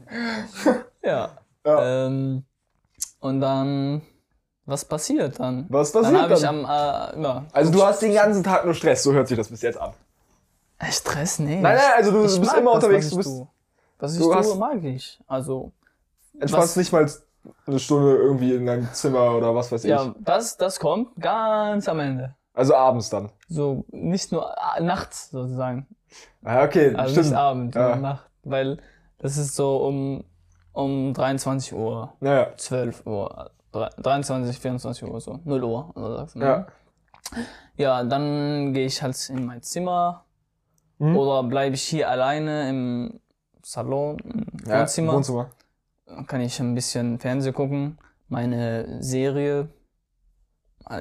Ja. Ja. Ähm, und dann, was passiert dann? Was Dann passiert habe ich dann? am, äh, ja. Also du hast den ganzen Tag nur Stress, so hört sich das bis jetzt an. Stress, nee. Nein, nein, also du, Ich du bist immer das, unterwegs, was du ich bist, tue. Was ich du tue, hast- mag ich. Also, entspannst nicht mal eine Stunde irgendwie in deinem Zimmer oder was weiß ich. ja, das, das kommt ganz am Ende. Also abends dann. So, nicht nur äh, nachts sozusagen. Ah, okay, Also stimmt. nicht Abend, Ja. Nacht. Weil das ist so um, um 23 Uhr, Naja, 12 Uhr, drei- 23, 24 Uhr, so 0 Uhr. Oder sagst du, ne? ja. Ja, dann gehe ich halt in mein Zimmer Hm? oder bleibe ich hier alleine im Salon, im ja Wohnzimmer. Wohnzimmer. Kann ich ein bisschen Fernsehen gucken, meine Serie.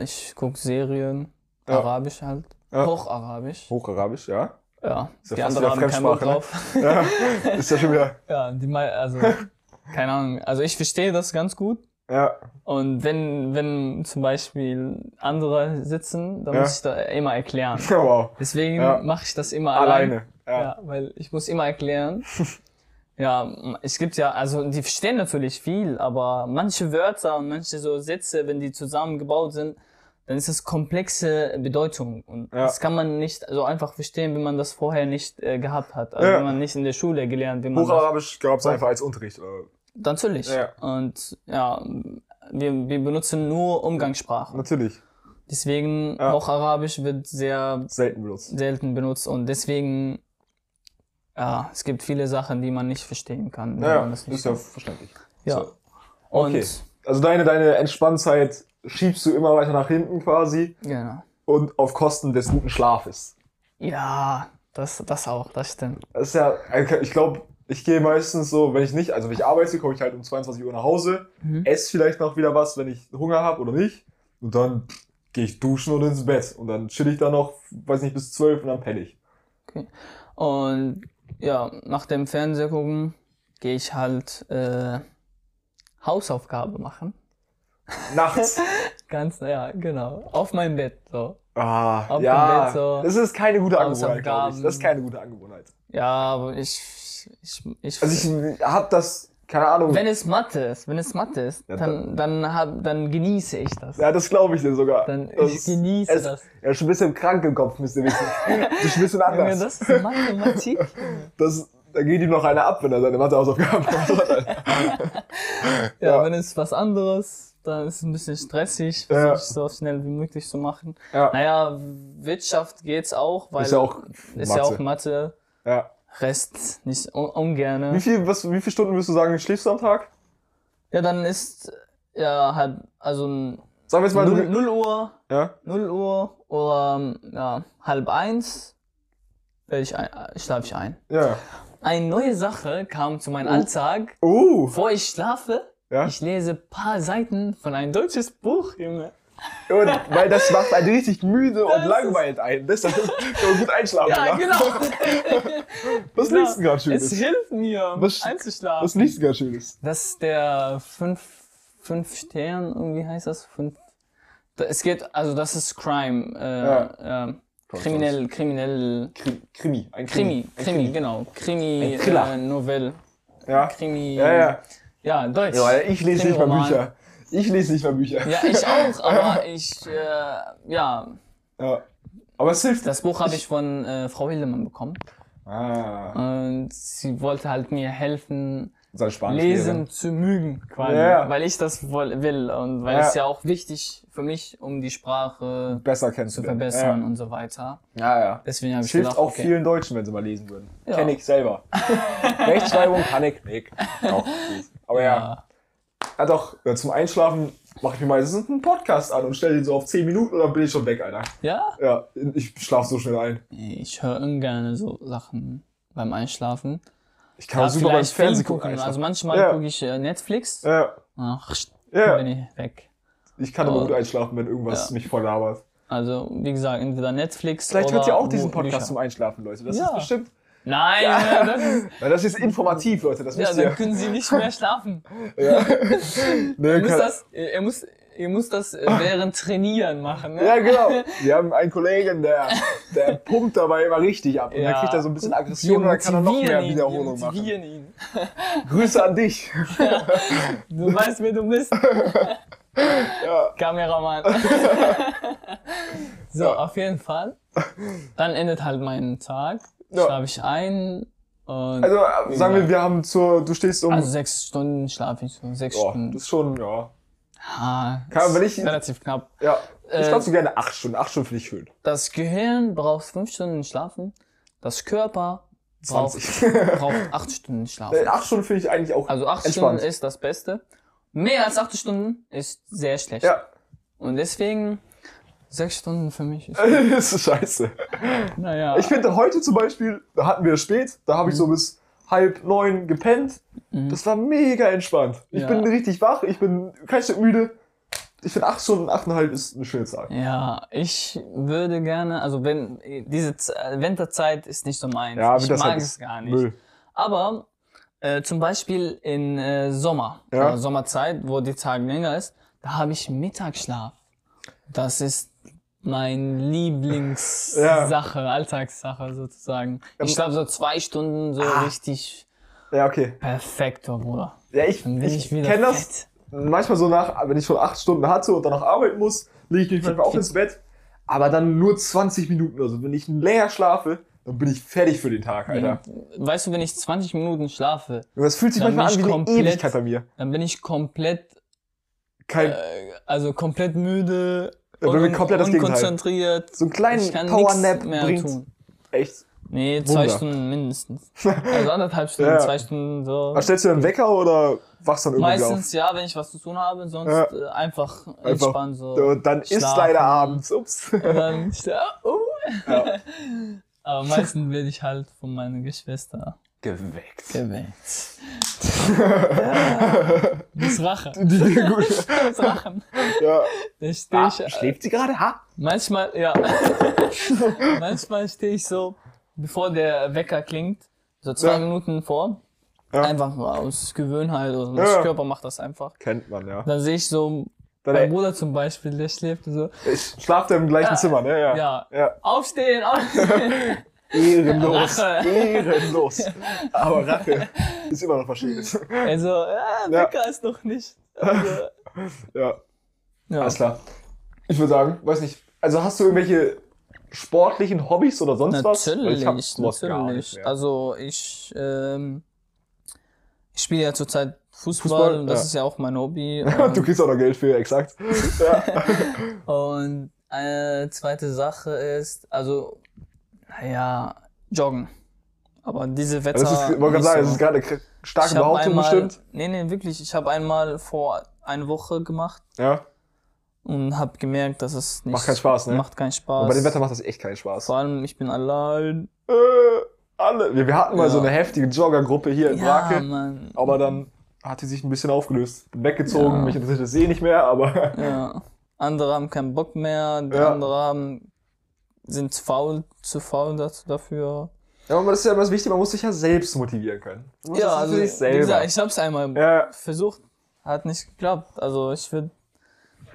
Ich gucke Serien, Ja. Arabisch halt, Ja. Hocharabisch. Hocharabisch, ja. Ja, Ist ja die anderen haben keinen Bock ne? drauf. Ja, ist ja schon wieder. Ja, die also keine Ahnung. Also ich verstehe das ganz gut. Ja, Und wenn, wenn zum Beispiel andere sitzen, dann Ja. muss ich da immer erklären. wow. Deswegen Ja. mache ich das immer allein. Alleine. Ja. Ja, weil ich muss immer erklären. ja, es gibt ja, also die verstehen natürlich viel, aber manche Wörter und manche so Sätze, wenn die zusammengebaut sind, dann ist das komplexe Bedeutung. Und Ja. das kann man nicht so einfach verstehen, wenn man das vorher nicht äh, gehabt hat. Also Ja. wenn man nicht in der Schule gelernt, wie man Hocharabisch gab es einfach als Unterricht. äh, Natürlich. Ja. Und ja, wir, wir benutzen nur Umgangssprache. Natürlich. Deswegen Ja. auch Arabisch wird sehr Selten benutzt. selten benutzt und deswegen ja, es gibt viele Sachen, die man nicht verstehen kann. man das ist ja verständlich. ja. So. Und Okay. Also deine, deine Entspanntheit schiebst du immer weiter nach hinten quasi genau. und auf Kosten des guten Schlafes. Ja, das, das auch, das stimmt. Das ist ja, ich glaube, ich gehe meistens so, wenn ich nicht, also wenn ich arbeite, komme ich halt um 22 Uhr nach Hause, Mhm. esse vielleicht noch wieder was, wenn ich Hunger habe oder nicht. Und dann gehe ich duschen und ins Bett. Und dann chill ich da noch, weiß nicht, bis 12 und dann penne ich. Und ja, nach dem Fernseh gucken gehe ich halt äh, Hausaufgabe machen. Nachts. Ganz, ja, genau. Auf meinem Bett. So. Ah, Auf ja. Bett so das ist keine gute Angewohnheit, glaube ich. Das ist keine gute Angewohnheit. Ja, aber ich. ich, ich, Also ich hab das, keine Ahnung. wenn es Mathe ist, wenn es Mathe ist, Ja, dann, dann, hab, dann genieße ich das. ja, das glaube ich dir sogar. Dann das, ich genieße es, das. Er ist schon ein bisschen krank im Kopf, müsst ihr wissen. Das ist ein bisschen anders. das ist Mathematik. Das, da geht ihm noch einer ab, wenn er seine Mathehausaufgaben. Alter. Ja, Ja. wenn es was anderes, dann ist es ein bisschen stressig, Ja. so schnell wie möglich zu machen. Ja. Naja, Wirtschaft geht's auch, weil Ist ja auch ist ja auch Mathe. Ja. Rest nicht un ungerne. Wie viel, was, wie viele Stunden würdest du sagen, schläfst du am Tag? Ja, dann ist ja halb, also Sagen wir jetzt mal, 0, du, 0 Uhr, ja? 0 Uhr oder ja, halb eins ich ein, äh, schlafe ich ein. Ja. Eine neue Sache kam zu meinem Oh. Alltag. Uh, Bevor ich schlafe, ja. ich lese paar Seiten von einem deutsches Buch, Junge. Und, weil das macht einen richtig müde und Das ist- langweilt ein. Deshalb kann man gut einschlafen. Ja, ne? genau. Was Genau. liest du gerade Es Schönes? hilft mir, Was- einzuschlafen. Was liest du gerade Schönes? Das ist der fünf, fünf Stern, irgendwie heißt das. Fünf. Es geht, also das ist Crime. Äh, ja. kriminell, kriminell. Kri- Krimi. Ein Krimi, Ein Krimi, genau. Krimi, Ein äh, Novelle. Ja. Krimi. Ja, ja. Ja, Deutsch. ja ich lese nicht mal. Bücher. Ich lese nicht mal Bücher. Ja, ich auch, aber ich, äh, ja, Ja. Aber es hilft. das Buch habe ich von äh, Frau Hildemann bekommen. Ah, Und sie wollte halt mir helfen, Spanisch Lesen zu mögen, quasi. Ja. Weil ich das will und weil Ja. es ja auch wichtig für mich, um die Sprache besser zu verbessern und so weiter. Ja, ja. ja. Deswegen habe ich hilft gedacht, auch okay. vielen Deutschen, wenn sie mal lesen würden. Ja. Kenn ich selber. Rechtschreibung kann ich nicht. Gut. Aber ja. Ja. doch, ja, zum Einschlafen mache ich mir meistens einen Podcast an und stelle den so auf 10 Minuten und dann bin ich schon weg, Alter. ja? Ja, ich schlafe so schnell ein. Ich höre ungern so Sachen beim Einschlafen. Ich kann Ja, auch super beim vielleicht Fernsehen gucken. Also manchmal Ja. gucke ich äh, Netflix. ja, Ach, ja. dann bin ich weg. Ich kann aber gut einschlafen, wenn irgendwas Ja. mich voll labert. Also, wie gesagt, entweder Netflix Vielleicht oder hört ihr auch diesen Podcast Bücher. zum Einschlafen, Leute. Das Ja. ist bestimmt. Nein, Ja. das ist, das ist informativ, Leute. Das ja, wisst ihr. dann können sie nicht mehr schlafen. Ja. nee, Ihr müsst kann- das, ihr ihr müsst, ihr müsst das äh, während Trainieren machen. Ne? Ja, genau. Wir haben einen Kollegen, der, der pumpt dabei immer richtig ab. Und dann Ja. kriegt er so ein bisschen Aggression und dann kann er noch mehr ihn, Wiederholungen wir machen. ihn. Grüße an dich. Du weißt, wer du bist, Ja. Kameramann. so, Ja. auf jeden Fall. Dann endet halt mein Tag. Ja. Schlafe ich ein. Und Also äh, sagen wir, wir haben zur, du stehst um. also sechs Stunden schlafe ich so. Sechs Boah, Stunden. das ist schon, ja. Ah, Kann- wenn ich- relativ knapp. Ja. Ich Äh, schlafe so gerne acht Stunden. Acht Stunden finde ich schön. Das Gehirn braucht fünf Stunden Schlafen. Das Körper braucht, 20. braucht acht Stunden Äh, Schlafen. acht Stunden finde ich eigentlich auch Also acht entspannt. Stunden ist das Beste. Mehr als acht Stunden ist sehr schlecht. ja, Und deswegen sechs Stunden für mich ist, ist scheiße. naja. Ich finde heute zum Beispiel, da hatten wir spät, da habe ich so Mhm. bis halb neun gepennt. Das war mega entspannt. Ich Ja. bin richtig wach, ich bin kein Stück müde. Ich finde acht Stunden, achteinhalb ist eine schöne Zahl. ja, ich würde gerne, also wenn diese Z Winterzeit ist nicht so meins. Ja, ich mag es gar nicht. Müll. Aber äh, zum Beispiel in äh, Sommer, Ja. äh, Sommerzeit, wo die Tage länger ist, da habe ich Mittagsschlaf. Das ist mein Lieblingssache, Alltagssache sozusagen. Ich schlafe so zwei Stunden so Ah. richtig Ja, okay. perfekt, oh Bruder. Ja, ich, ich, ich kenne das manchmal so nach, wenn ich schon acht Stunden hatte und dann noch arbeiten muss, lege ich mich manchmal auch ins Bett. Aber dann nur 20 Minuten. Also wenn ich länger schlafe, dann bin ich fertig für den Tag, Alter. Weißt du, wenn ich 20 Minuten schlafe, das fühlt sich Dann manchmal bin an ich wie eine komplett- Ewigkeit bei mir. dann bin ich komplett, Kein, äh, also komplett müde Ja, bei mir komplett das Gegenteil. unkonzentriert. so einen kleinen Ich kann Powernap bringt tun. echt. Nee, zwei Wunder. Stunden mindestens. Also anderthalb Stunden, Ja. zwei Stunden so. Was stellst du einen Wecker oder wachst dann irgendwie Meistens ja, wenn ich was zu tun habe, sonst Ja. äh, einfach entspannt so. auf? Und dann ist leider abends. Ups. Und dann schla- oh. Ja. Aber meistens werde ich halt von meiner Geschwister Geweckt. geweckt. ja. Das Rache. Das Rachen. Ja. Da stehe Ah, ich. äh, schläft sie gerade? Ha? Manchmal, ja. Manchmal stehe ich so, bevor der Wecker klingt, so zwei Ja. Minuten vor. Ja. Einfach aus Gewöhnheit oder Ja. das Körper macht das einfach. Kennt man, ja. Dann sehe ich so, Dann, mein ey, Bruder zum Beispiel, der schläft so, ich schlaft im gleichen Ja. Zimmer, ne? Ja. ja, ja. aufstehen, aufstehen. Ehrenlos. Rache. Ehrenlos. Aber Rache ist immer noch verschieden. Also, ja, Ja. Wecker ist noch nicht. Also, Ja, ja. alles klar. Ich würde sagen, weiß nicht, also hast du irgendwelche sportlichen Hobbys oder sonst was? Natürlich, gar natürlich. mehr. Also ich, ähm, ich spiele ja zurzeit Fußball, Fußball, und das ja. ist ja auch mein Hobby. du kriegst auch noch Geld für, exakt. Ja. und eine zweite Sache ist, also, naja, joggen. Aber diese Wetter. Das ist, ich wollte sagen, so. das ist gerade eine starke Behauptung einmal, bestimmt. Nee, nee, wirklich. Ich habe einmal vor einer Woche gemacht Ja. und habe gemerkt, dass es nicht Macht keinen Spaß, ne? macht keinen Spaß. Und bei dem Wetter macht das echt keinen Spaß. Vor allem, ich bin allein. Äh, alle. Wir, wir hatten mal Ja. so eine heftige Joggergruppe hier in Ja, Brake, Mann. aber dann hat die sich ein bisschen aufgelöst. Weggezogen, Ja. mich interessiert das eh nicht mehr, aber Ja. Andere haben keinen Bock mehr, Ja. andere haben, sind faul, zu faul dafür. Ja, aber das ist ja immer das Wichtige, man muss sich ja selbst motivieren können. Ja, also, sich selber. gesagt, ich hab's einmal ja, versucht, hat nicht geklappt. Also ich würde,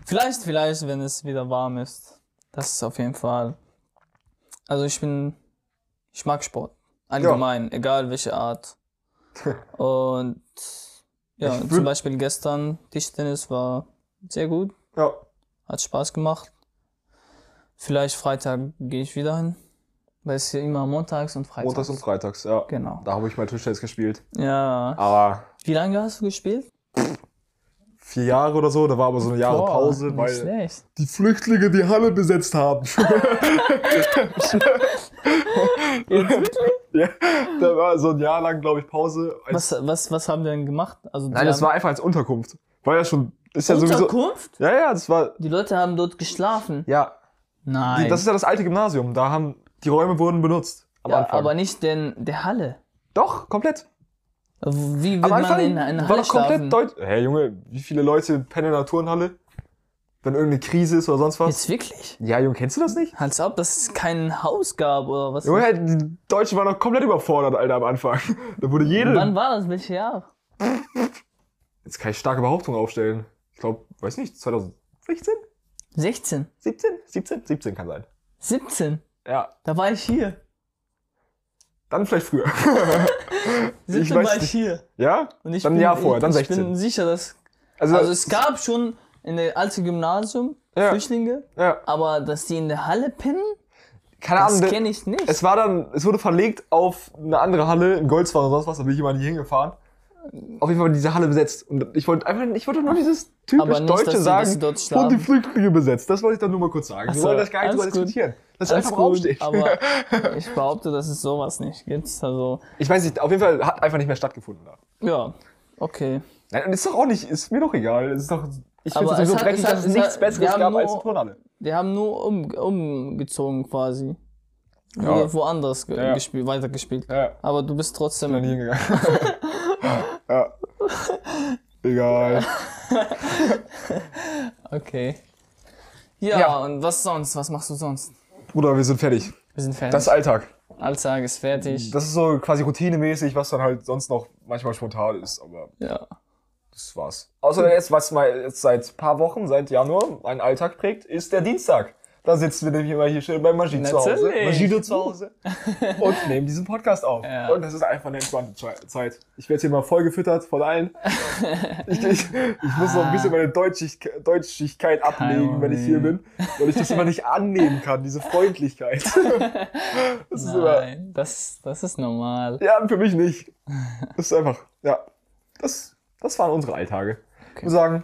vielleicht, vielleicht, wenn es wieder warm ist. Das ist auf jeden Fall. Also ich bin, ich mag Sport. Allgemein, egal welche Art. Und ja, zum Beispiel gestern Tischtennis war sehr gut, ja. hat Spaß gemacht. Vielleicht Freitag gehe ich wieder hin, weil es hier immer montags und freitags. Montags und Freitags, ja. Genau. Da habe ich mal Tischtennis gespielt. Ja. Aber Wie lange hast du gespielt? vier Jahre oder so, da war aber so eine Jahre Boah, Pause, weil schlecht. die Flüchtlinge die Halle besetzt haben. ja, da war so ein Jahr lang, glaube ich, Pause. Was, was, was haben wir denn gemacht? Also Nein, das war einfach als Unterkunft. War ja schon, ist ja sowieso. Unterkunft? Ja, ja, das war, Die Leute haben dort geschlafen. ja, Nein. die, das ist ja das alte Gymnasium. Da haben, die Räume wurden benutzt. Ja, Anfang. aber nicht den, der Halle. Doch, komplett. Wie Am will man Anfang in einer war Halle doch komplett deutsch. Hä, Junge, wie viele Leute pennen in der Turnhalle? Wenn irgendeine Krise ist oder sonst was? Jetzt wirklich? Ja, Junge, kennst du das nicht? Als ob das kein Haus gab oder was? Junge, die Deutschen waren doch komplett überfordert, Alter, am Anfang. Da wurde jede. Wann war das? Welches Jahr? Jetzt kann ich starke Behauptungen aufstellen. Ich glaube, weiß nicht, 2016? 16? 17? 17? 17 kann sein. 17? Ja, Da war ich hier. dann vielleicht früher. 17 weiß war ich hier. ja? Und ich Dann ein bin, Jahr vorher, dann ich 16. bin sicher, dass. Also, Also es gab schon in der alten Gymnasium Ja. Flüchtlinge, ja, aber dass die in der Halle pennen, keine das Ahnung. kenne ich nicht. Es war dann, es wurde verlegt auf eine andere Halle in Goldswar oder sonst was, da bin ich immer nie hingefahren. Auf jeden Fall diese Halle besetzt. Und ich wollte einfach, ich wollte nur dieses typisch nicht, Deutsche sagen, wurden die. Flüchtlinge besetzt. Das wollte ich dann nur mal kurz sagen. Ach Wir so, wollen das gar nicht drüber diskutieren. Das ist Alles einfach gut, aber ich behaupte, dass es sowas nicht gibt. Also, Ich weiß nicht, auf jeden Fall hat einfach nicht mehr stattgefunden da. ja, okay. Nein, und ist doch auch nicht, ist mir doch egal. Es ist doch, ich finde es es so hat- dreckig, hat- dass es es nichts hat- Besseres wir gab nur- als eine Turnhalle. Die haben nur um, umgezogen quasi. Ja. Woanders Ja. gespielt, weitergespielt. Ja, Aber du bist bin da nie trotzdem. hingegangen. ja. Egal. Okay. Ja, Ja. und was sonst? Was machst du sonst? Bruder, wir sind fertig. Wir sind fertig. Das ist Alltag. Alltag ist fertig. Das ist so quasi routinemäßig, was dann halt sonst noch manchmal spontan ist, aber Ja. das war's. Außer jetzt, was mal jetzt seit ein paar Wochen, seit Januar, meinen Alltag prägt, ist der Dienstag. Da sitzen wir nämlich immer hier schön bei Majid zu Hause. Magido zu Hause. Und nehmen diesen Podcast auf. Ja. Und das ist einfach eine entspannte Ze- Zeit. Ich werde hier mal voll gefüttert von allen. Ich, ich, ich muss noch ein bisschen meine Deutschig- Deutschigkeit ablegen, wenn ich hier bin. Weil ich das immer nicht annehmen kann, diese Freundlichkeit. Das ist immer, Nein, das, das ist normal. ja, für mich nicht. Das ist einfach, ja. Das, das waren unsere Alltage. Ich muss sagen,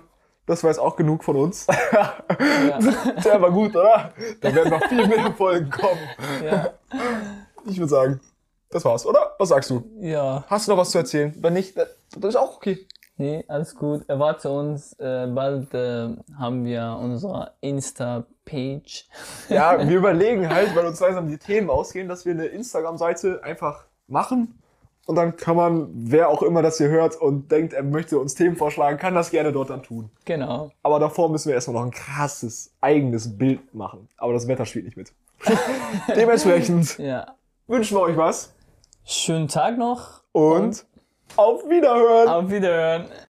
das jetzt auch genug von uns. Ja. Der war gut, oder? Da werden noch viel mehr Folgen kommen. ja. Ich würde sagen, das war's, oder? Was sagst du? ja. Hast du noch was zu erzählen? Wenn nicht, das ist auch okay. Nee, alles gut. Erwarte uns. Äh, bald äh, haben wir unsere Insta-Page. Ja, wir überlegen halt, weil uns langsam die Themen ausgehen, dass wir eine Instagram-Seite einfach machen. Und dann kann man, wer auch immer das hier hört und denkt, er möchte uns Themen vorschlagen, kann das gerne dort dann tun. Genau. Aber davor müssen wir erstmal noch ein krasses eigenes Bild machen. Aber das Wetter spielt nicht mit. Dementsprechend Ja. wünschen wir euch was Schönen Tag noch. und auf Wiederhören! Auf Wiederhören.